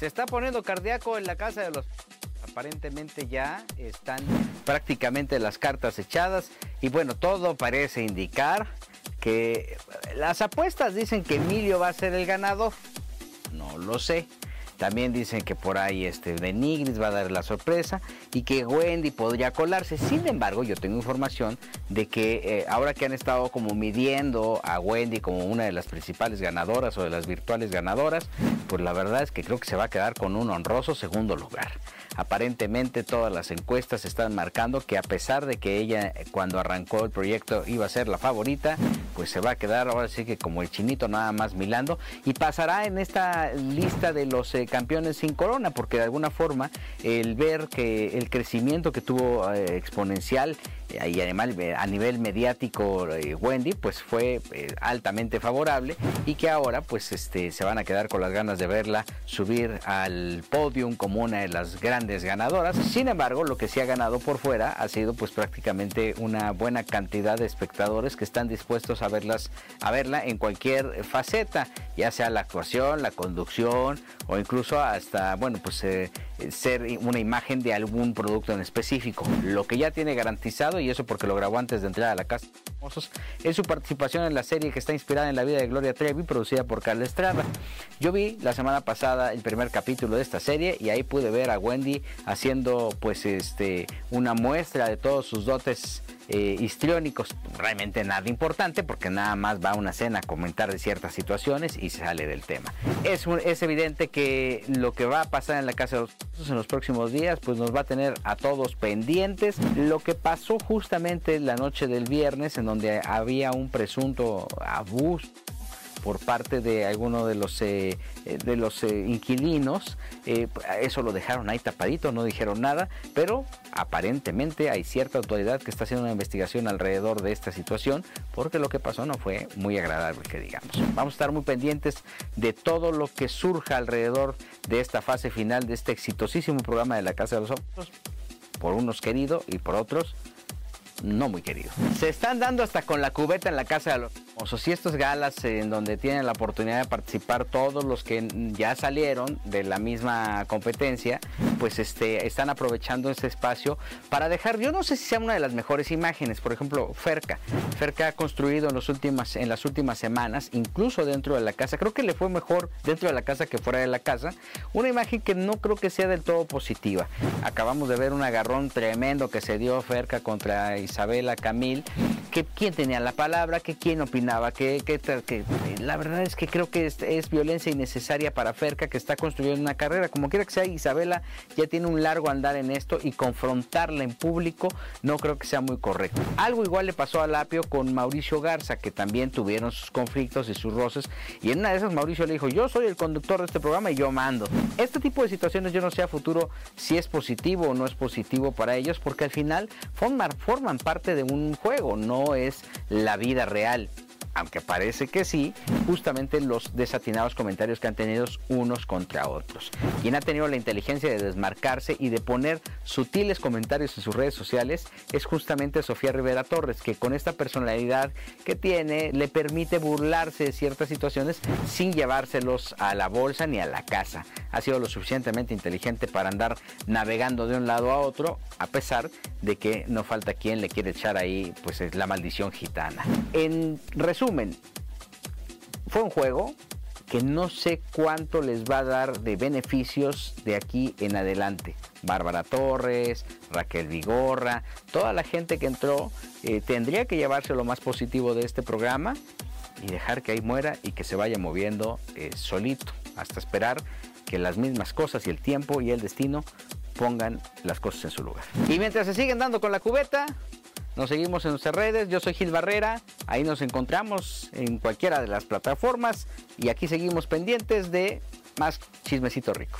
Se está poniendo cardíaco en la casa de los... Aparentemente ya están prácticamente las cartas echadas y bueno, todo parece indicar que las apuestas dicen que Emilio va a ser el ganador. No lo sé. También dicen que por ahí este Benignis va a dar la sorpresa y que Wendy podría colarse. Sin embargo, yo tengo información de que eh, ahora que han estado como midiendo a Wendy como una de las principales ganadoras o de las virtuales ganadoras, pues la verdad es que creo que se va a quedar con un honroso segundo lugar. Aparentemente todas las encuestas están marcando que a pesar de que ella eh, cuando arrancó el proyecto iba a ser la favorita, pues se va a quedar ahora sí que como el chinito nada más milando y pasará en esta lista de los eh, campeones sin corona, porque de alguna forma el ver que el crecimiento que tuvo eh, exponencial y además a nivel mediático Wendy pues fue altamente favorable y que ahora pues este se van a quedar con las ganas de verla subir al podium como una de las grandes ganadoras. Sin embargo, lo que sí ha ganado por fuera ha sido pues prácticamente una buena cantidad de espectadores que están dispuestos a verlas, a verla en cualquier faceta, ya sea la actuación, la conducción o incluso hasta bueno pues eh, ser una imagen de algún producto en específico. Lo que ya tiene garantizado y eso porque lo grabó antes de entrar a la casa es su participación en la serie que está inspirada en la vida de Gloria Trevi, producida por Carla Estrada. Yo vi la semana pasada el primer capítulo de esta serie y ahí pude ver a Wendy haciendo pues este una muestra de todos sus dotes eh, histriónicos, realmente nada importante porque nada más va a una cena a comentar de ciertas situaciones y se sale del tema. Es, es evidente que lo que va a pasar en la casa de los en los próximos días pues nos va a tener a todos pendientes. Lo que pasó justamente la noche del viernes en donde había un presunto abuso por parte de alguno de los eh, eh, de los eh, inquilinos eso lo dejaron ahí tapadito no dijeron nada pero aparentemente hay cierta autoridad que está haciendo una investigación alrededor de esta situación porque lo que pasó no fue muy agradable que digamos vamos a estar muy pendientes de todo lo que surja alrededor de esta fase final de este exitosísimo programa de la casa de los ojos por unos queridos y por otros no muy querido. Se están dando hasta con la cubeta en la casa de los famosos y estos galas en donde tienen la oportunidad de participar todos los que ya salieron de la misma competencia, pues este, están aprovechando ese espacio para dejar, yo no sé si sea una de las mejores imágenes, por ejemplo, Ferca. Ferca ha construido en, los últimas, en las últimas semanas, incluso dentro de la casa, creo que le fue mejor dentro de la casa que fuera de la casa, una imagen que no creo que sea del todo positiva. Acabamos de ver un agarrón tremendo que se dio Ferca contra Isabela Camil, que quién tenía la palabra, que quién opinaba, que, que, la verdad es que creo que es, violencia innecesaria para Ferca que está construyendo una carrera. Como quiera que sea, Isabela ya tiene un largo andar en esto y confrontarla en público no creo que sea muy correcto. Algo igual le pasó a Lapio con Mauricio Garza, que también tuvieron sus conflictos y sus roces. Y en una de esas Mauricio le dijo, yo soy el conductor de este programa y yo mando. Este tipo de situaciones yo no sé a futuro si es positivo o no es positivo para ellos, porque al final forman parte de un juego, no es la vida real aunque parece que sí, justamente los desatinados comentarios que han tenido unos contra otros. Quien ha tenido la inteligencia de desmarcarse y de poner sutiles comentarios en sus redes sociales es justamente Sofía Rivera Torres, que con esta personalidad que tiene le permite burlarse de ciertas situaciones sin llevárselos a la bolsa ni a la casa. Ha sido lo suficientemente inteligente para andar navegando de un lado a otro, a pesar de que no falta quien le quiere echar ahí pues la maldición gitana. En resumen, fue un juego que no sé cuánto les va a dar de beneficios de aquí en adelante. Bárbara Torres, Raquel Vigorra, toda la gente que entró eh, tendría que llevarse lo más positivo de este programa y dejar que ahí muera y que se vaya moviendo eh, solito hasta esperar que las mismas cosas y el tiempo y el destino pongan las cosas en su lugar. Y mientras se siguen dando con la cubeta, nos seguimos en nuestras redes. Yo soy Gil Barrera. Ahí nos encontramos en cualquiera de las plataformas. Y aquí seguimos pendientes de más chismecito rico.